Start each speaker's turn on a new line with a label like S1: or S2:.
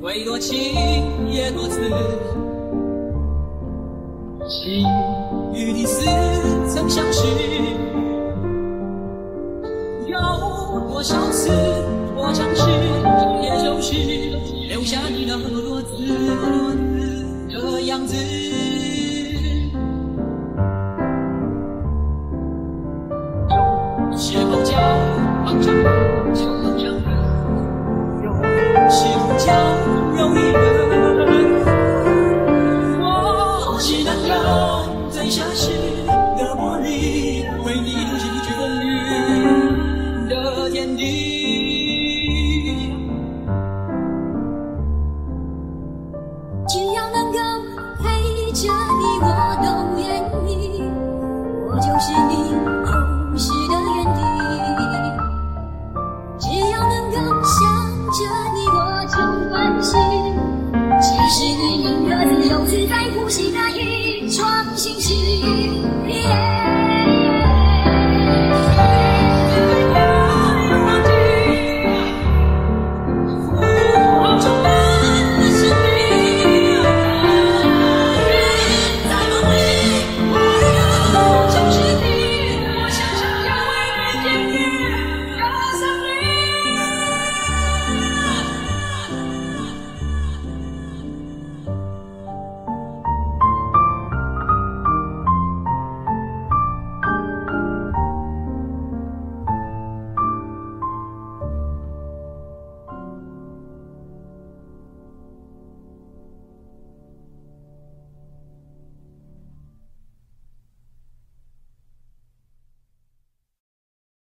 S1: 为多情也多痴。心与你似曾相识，有多少次我尝试也就是留下你那弱子的样子。有时候叫忙着，消失的玻璃为你谱写一曲关你的天地只要能够陪着你我都愿意。我就是你红色的原地只要能够想着你我就欢喜其实你宁该自由自在呼吸那一星星。